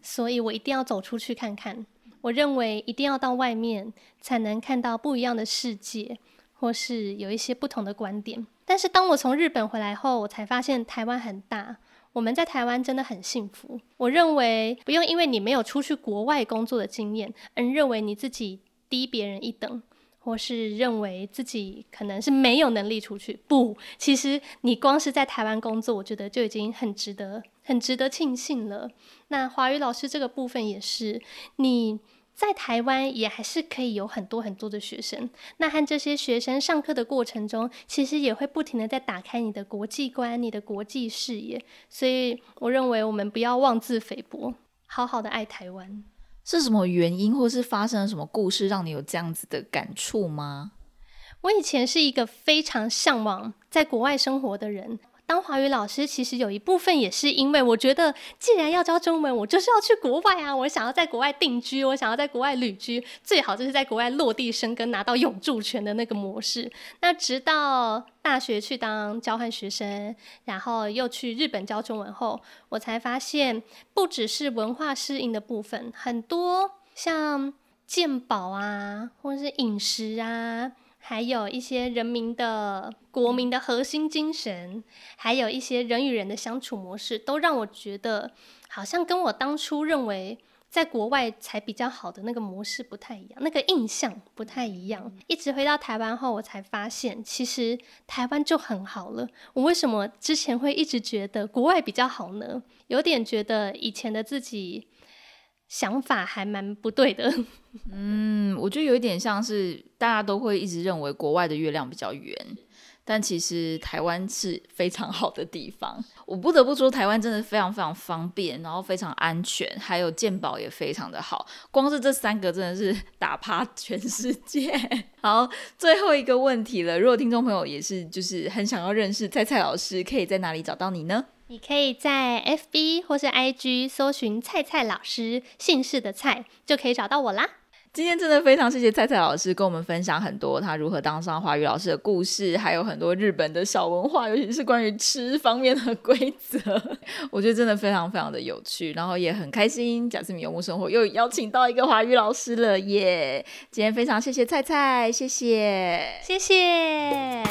所以我一定要走出去看看。我认为一定要到外面才能看到不一样的世界，或是有一些不同的观点。但是当我从日本回来后，我才发现台湾很大，我们在台湾真的很幸福。我认为不用因为你没有出去国外工作的经验，而认为你自己。低别人一等，或是认为自己可能是没有能力出去。不，其实你光是在台湾工作，我觉得就已经很值得、很值得庆幸了。那华语老师这个部分也是，你在台湾也还是可以有很多很多的学生。那和这些学生上课的过程中，其实也会不停的在打开你的国际观、你的国际视野。所以，我认为我们不要妄自菲薄，好好的爱台湾。是什么原因，或是发生了什么故事，让你有这样子的感触吗？我以前是一个非常向往在国外生活的人。当华语老师，其实有一部分也是因为我觉得，既然要教中文，我就是要去国外啊！我想要在国外定居，我想要在国外旅居，最好就是在国外落地生根，拿到永住权的那个模式。那直到大学去当交换学生，然后又去日本教中文后，我才发现，不只是文化适应的部分，很多像鉴宝啊，或者是饮食啊。还有一些人民的国民的核心精神，还有一些人与人的相处模式，都让我觉得好像跟我当初认为在国外才比较好的那个模式不太一样，那个印象不太一样。一直回到台湾后，我才发现其实台湾就很好了。我为什么之前会一直觉得国外比较好呢？有点觉得以前的自己。想法还蛮不对的，嗯，我觉得有一点像是大家都会一直认为国外的月亮比较圆，但其实台湾是非常好的地方。我不得不说，台湾真的非常非常方便，然后非常安全，还有健保也非常的好。光是这三个真的是打趴全世界。好，最后一个问题了，如果听众朋友也是就是很想要认识蔡蔡老师，可以在哪里找到你呢？你可以在 FB 或是 IG 搜寻蔡蔡老师姓氏的蔡，就可以找到我啦。今天真的非常谢谢蔡蔡老师跟我们分享很多他如何当上华语老师的故事，还有很多日本的小文化，尤其是关于吃方面的规则，我觉得真的非常非常的有趣，然后也很开心。贾斯米游牧生活又邀请到一个华语老师了耶！今天非常谢谢蔡蔡，谢谢，谢谢。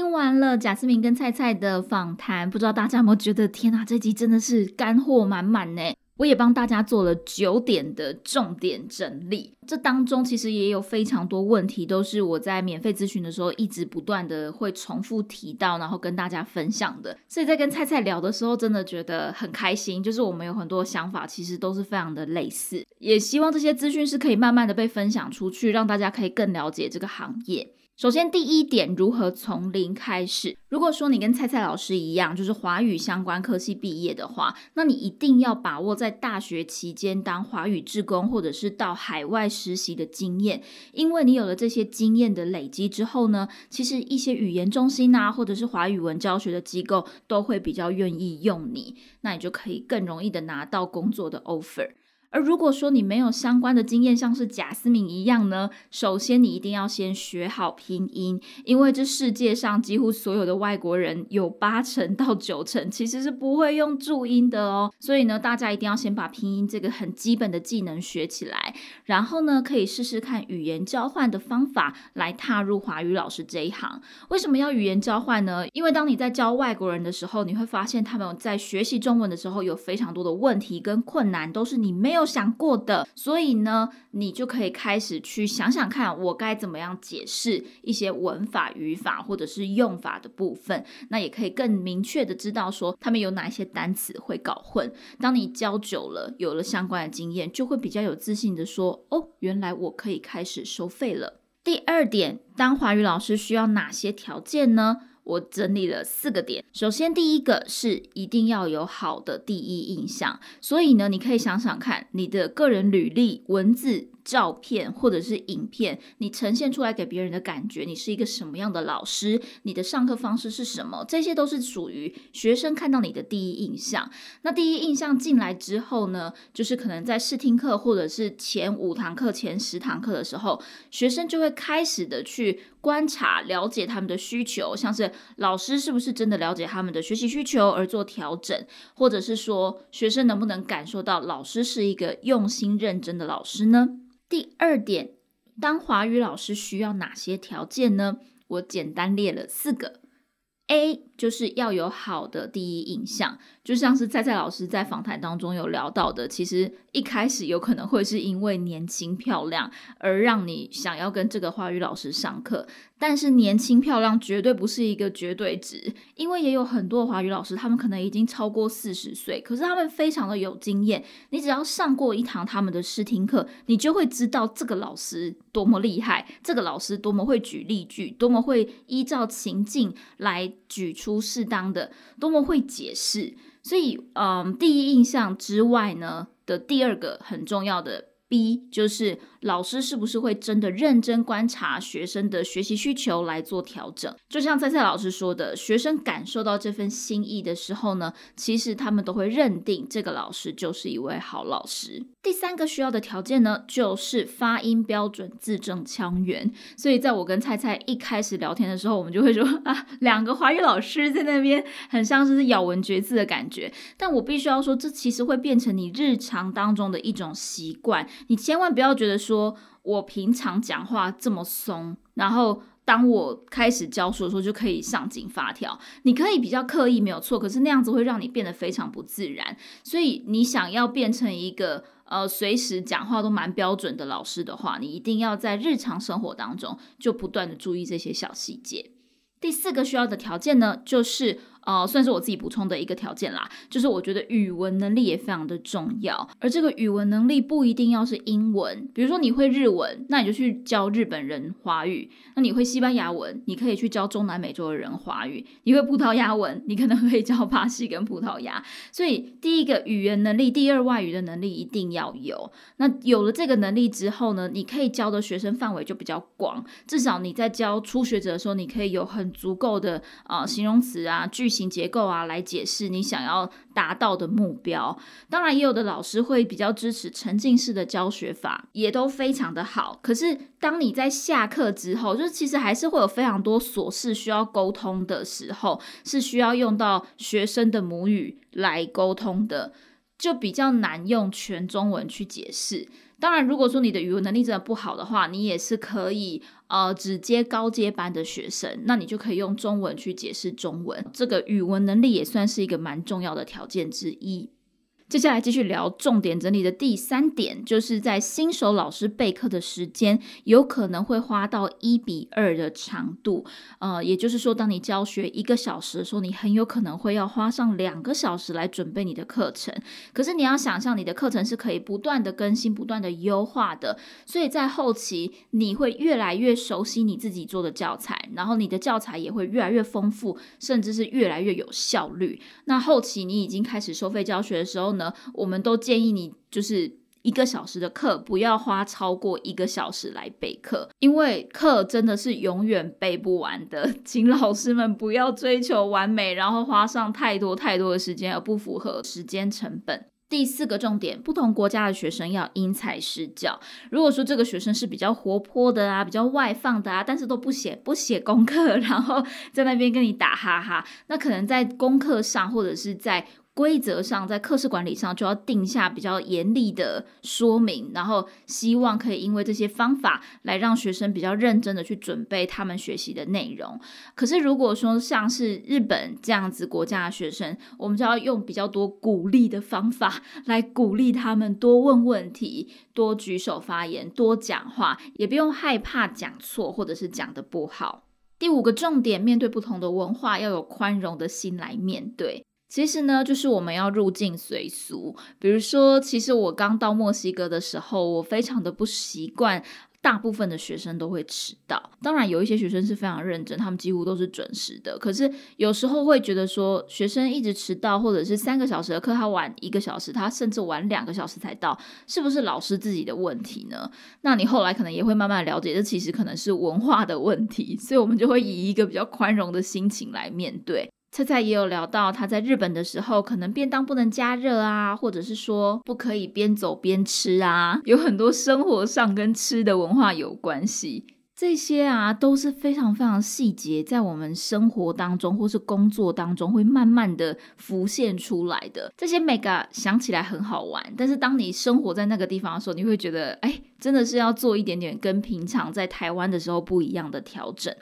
听完了，贾思明跟菜菜的访谈，不知道大家有没有觉得，天哪，这集真的是干货满满呢！我也帮大家做了九点的重点整理，这当中其实也有非常多问题，都是我在免费咨询的时候一直不断的会重复提到，然后跟大家分享的。所以在跟菜菜聊的时候，真的觉得很开心，就是我们有很多想法，其实都是非常的类似，也希望这些资讯是可以慢慢的被分享出去，让大家可以更了解这个行业。首先，第一点，如何从零开始？如果说你跟蔡蔡老师一样，就是华语相关科系毕业的话，那你一定要把握在大学期间当华语志工，或者是到海外实习的经验。因为你有了这些经验的累积之后呢，其实一些语言中心啊，或者是华语文教学的机构都会比较愿意用你，那你就可以更容易的拿到工作的 offer。而如果说你没有相关的经验，像是贾思敏一样呢，首先你一定要先学好拼音，因为这世界上几乎所有的外国人有八成到九成其实是不会用注音的哦。所以呢，大家一定要先把拼音这个很基本的技能学起来，然后呢，可以试试看语言交换的方法来踏入华语老师这一行。为什么要语言交换呢？因为当你在教外国人的时候，你会发现他们在学习中文的时候有非常多的问题跟困难，都是你没有。有想过的，所以呢，你就可以开始去想想看，我该怎么样解释一些文法、语法或者是用法的部分。那也可以更明确的知道说，他们有哪一些单词会搞混。当你教久了，有了相关的经验，就会比较有自信的说，哦，原来我可以开始收费了。第二点，当华语老师需要哪些条件呢？我整理了四个点，首先第一个是一定要有好的第一印象，所以呢，你可以想想看，你的个人履历文字。照片或者是影片，你呈现出来给别人的感觉，你是一个什么样的老师？你的上课方式是什么？这些都是属于学生看到你的第一印象。那第一印象进来之后呢，就是可能在试听课或者是前五堂课、前十堂课的时候，学生就会开始的去观察、了解他们的需求，像是老师是不是真的了解他们的学习需求而做调整，或者是说学生能不能感受到老师是一个用心认真的老师呢？第二点，当华语老师需要哪些条件呢？我简单列了四个。A 就是要有好的第一印象，就像是蔡蔡老师在访谈当中有聊到的，其实一开始有可能会是因为年轻漂亮而让你想要跟这个华语老师上课，但是年轻漂亮绝对不是一个绝对值，因为也有很多华语老师，他们可能已经超过四十岁，可是他们非常的有经验，你只要上过一堂他们的试听课，你就会知道这个老师多么厉害，这个老师多么会举例句，多么会依照情境来。举出适当的，多么会解释，所以，嗯，第一印象之外呢的第二个很重要的 B 就是。老师是不是会真的认真观察学生的学习需求来做调整？就像蔡蔡老师说的，学生感受到这份心意的时候呢，其实他们都会认定这个老师就是一位好老师。第三个需要的条件呢，就是发音标准、字正腔圆。所以在我跟蔡蔡一开始聊天的时候，我们就会说 啊，两个华语老师在那边很像是咬文嚼字的感觉。但我必须要说，这其实会变成你日常当中的一种习惯。你千万不要觉得。说我平常讲话这么松，然后当我开始教书的时候就可以上紧发条。你可以比较刻意没有错，可是那样子会让你变得非常不自然。所以你想要变成一个呃随时讲话都蛮标准的老师的话，你一定要在日常生活当中就不断的注意这些小细节。第四个需要的条件呢，就是。呃，算是我自己补充的一个条件啦，就是我觉得语文能力也非常的重要，而这个语文能力不一定要是英文，比如说你会日文，那你就去教日本人华语；那你会西班牙文，你可以去教中南美洲的人华语；你会葡萄牙文，你可能可以教巴西跟葡萄牙。所以第一个语言能力，第二外语的能力一定要有。那有了这个能力之后呢，你可以教的学生范围就比较广，至少你在教初学者的时候，你可以有很足够的呃形容词啊句。型结构啊，来解释你想要达到的目标。当然，也有的老师会比较支持沉浸式的教学法，也都非常的好。可是，当你在下课之后，就是其实还是会有非常多琐事需要沟通的时候，是需要用到学生的母语来沟通的，就比较难用全中文去解释。当然，如果说你的语文能力真的不好的话，你也是可以呃只接高阶班的学生，那你就可以用中文去解释中文。这个语文能力也算是一个蛮重要的条件之一。接下来继续聊重点整理的第三点，就是在新手老师备课的时间有可能会花到一比二的长度，呃，也就是说，当你教学一个小时的时候，你很有可能会要花上两个小时来准备你的课程。可是你要想象，你的课程是可以不断的更新、不断的优化的，所以在后期你会越来越熟悉你自己做的教材，然后你的教材也会越来越丰富，甚至是越来越有效率。那后期你已经开始收费教学的时候，我们都建议你，就是一个小时的课不要花超过一个小时来备课，因为课真的是永远背不完的。请老师们不要追求完美，然后花上太多太多的时间而不符合时间成本。第四个重点，不同国家的学生要因材施教。如果说这个学生是比较活泼的啊，比较外放的啊，但是都不写不写功课，然后在那边跟你打哈哈，那可能在功课上或者是在。规则上，在课室管理上就要定下比较严厉的说明，然后希望可以因为这些方法来让学生比较认真的去准备他们学习的内容。可是如果说像是日本这样子国家的学生，我们就要用比较多鼓励的方法 来鼓励他们多问问题、多举手发言、多讲话，也不用害怕讲错或者是讲的不好。第五个重点，面对不同的文化，要有宽容的心来面对。其实呢，就是我们要入境随俗。比如说，其实我刚到墨西哥的时候，我非常的不习惯，大部分的学生都会迟到。当然，有一些学生是非常认真，他们几乎都是准时的。可是有时候会觉得说，学生一直迟到，或者是三个小时的课他晚一个小时，他甚至晚两个小时才到，是不是老师自己的问题呢？那你后来可能也会慢慢了解，这其实可能是文化的问题。所以我们就会以一个比较宽容的心情来面对。菜菜也有聊到，他在日本的时候，可能便当不能加热啊，或者是说不可以边走边吃啊，有很多生活上跟吃的文化有关系。这些啊都是非常非常细节，在我们生活当中或是工作当中会慢慢的浮现出来的。这些 mega 想起来很好玩，但是当你生活在那个地方的时候，你会觉得，哎，真的是要做一点点跟平常在台湾的时候不一样的调整。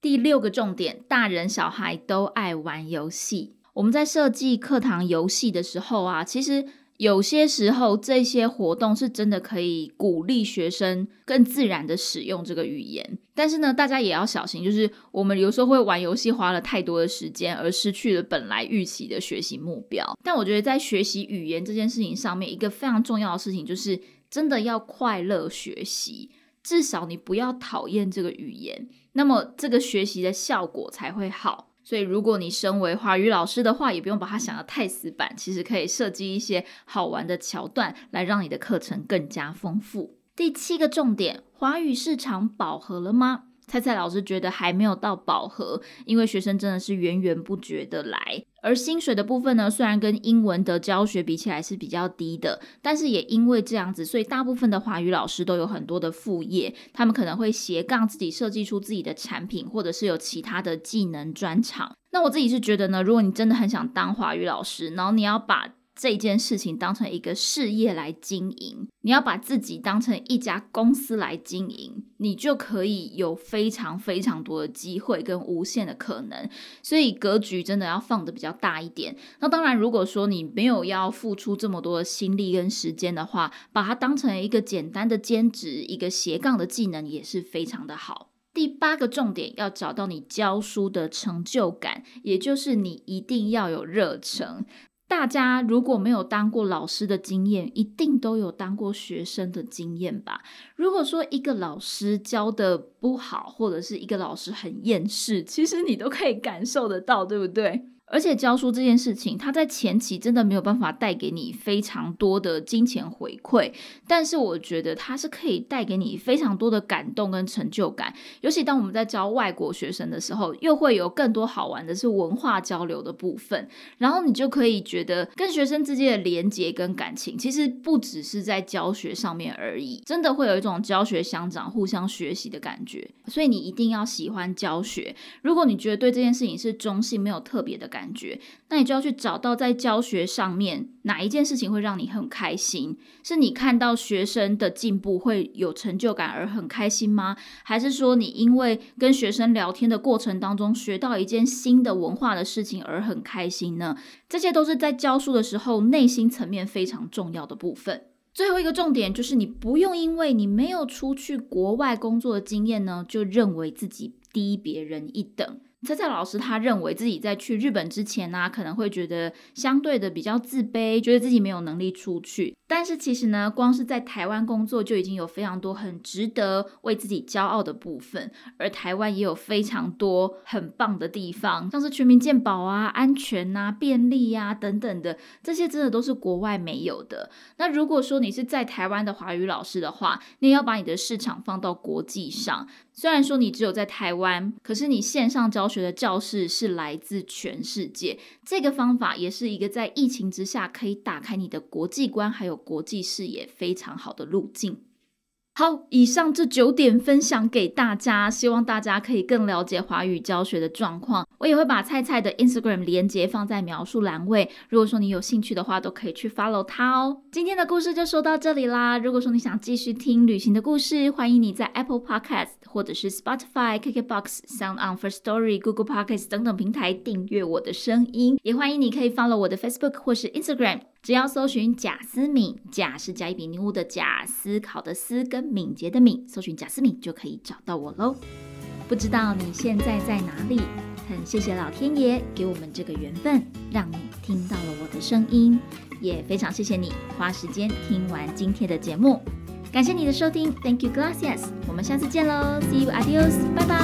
第六个重点，大人小孩都爱玩游戏。我们在设计课堂游戏的时候啊，其实有些时候这些活动是真的可以鼓励学生更自然的使用这个语言。但是呢，大家也要小心，就是我们有时候会玩游戏花了太多的时间，而失去了本来预期的学习目标。但我觉得在学习语言这件事情上面，一个非常重要的事情就是真的要快乐学习，至少你不要讨厌这个语言。那么这个学习的效果才会好。所以，如果你身为华语老师的话，也不用把它想得太死板，其实可以设计一些好玩的桥段，来让你的课程更加丰富。第七个重点，华语市场饱和了吗？蔡蔡老师觉得还没有到饱和，因为学生真的是源源不绝的来。而薪水的部分呢，虽然跟英文的教学比起来是比较低的，但是也因为这样子，所以大部分的华语老师都有很多的副业，他们可能会斜杠自己设计出自己的产品，或者是有其他的技能专长。那我自己是觉得呢，如果你真的很想当华语老师，然后你要把这件事情当成一个事业来经营，你要把自己当成一家公司来经营，你就可以有非常非常多的机会跟无限的可能。所以格局真的要放的比较大一点。那当然，如果说你没有要付出这么多的心力跟时间的话，把它当成一个简单的兼职，一个斜杠的技能也是非常的好。第八个重点，要找到你教书的成就感，也就是你一定要有热忱。大家如果没有当过老师的经验，一定都有当过学生的经验吧？如果说一个老师教的不好，或者是一个老师很厌世，其实你都可以感受得到，对不对？而且教书这件事情，它在前期真的没有办法带给你非常多的金钱回馈，但是我觉得它是可以带给你非常多的感动跟成就感。尤其当我们在教外国学生的时候，又会有更多好玩的是文化交流的部分，然后你就可以觉得跟学生之间的连接跟感情，其实不只是在教学上面而已，真的会有一种教学相长、互相学习的感觉。所以你一定要喜欢教学。如果你觉得对这件事情是中性，没有特别的感。感觉，那你就要去找到在教学上面哪一件事情会让你很开心？是你看到学生的进步会有成就感而很开心吗？还是说你因为跟学生聊天的过程当中学到一件新的文化的事情而很开心呢？这些都是在教书的时候内心层面非常重要的部分。最后一个重点就是，你不用因为你没有出去国外工作的经验呢，就认为自己低别人一等。蔡蔡老师他认为自己在去日本之前呢，可能会觉得相对的比较自卑，觉得自己没有能力出去。但是其实呢，光是在台湾工作就已经有非常多很值得为自己骄傲的部分，而台湾也有非常多很棒的地方，像是全民健保啊、安全啊、便利啊等等的，这些真的都是国外没有的。那如果说你是在台湾的华语老师的话，你也要把你的市场放到国际上。虽然说你只有在台湾，可是你线上教学的教室是来自全世界。这个方法也是一个在疫情之下可以打开你的国际观还有国际视野非常好的路径。好，以上这九点分享给大家，希望大家可以更了解华语教学的状况。我也会把菜菜的 Instagram 连接放在描述栏位，如果说你有兴趣的话，都可以去 follow 他哦。今天的故事就说到这里啦。如果说你想继续听旅行的故事，欢迎你在 Apple Podcast 或者是 Spotify、Kikbox、Sound On First Story、Google Podcasts 等等平台订阅我的声音，也欢迎你可以 follow 我的 Facebook 或是 Instagram。只要搜寻贾思敏，贾是甲乙丙丁戊的贾，思考的思跟敏捷的敏，搜寻贾思敏就可以找到我喽。不知道你现在在哪里？很谢谢老天爷给我们这个缘分，让你听到了我的声音，也非常谢谢你花时间听完今天的节目。感谢你的收听 thank you glass yes 我们下次见喽 see you adios 拜拜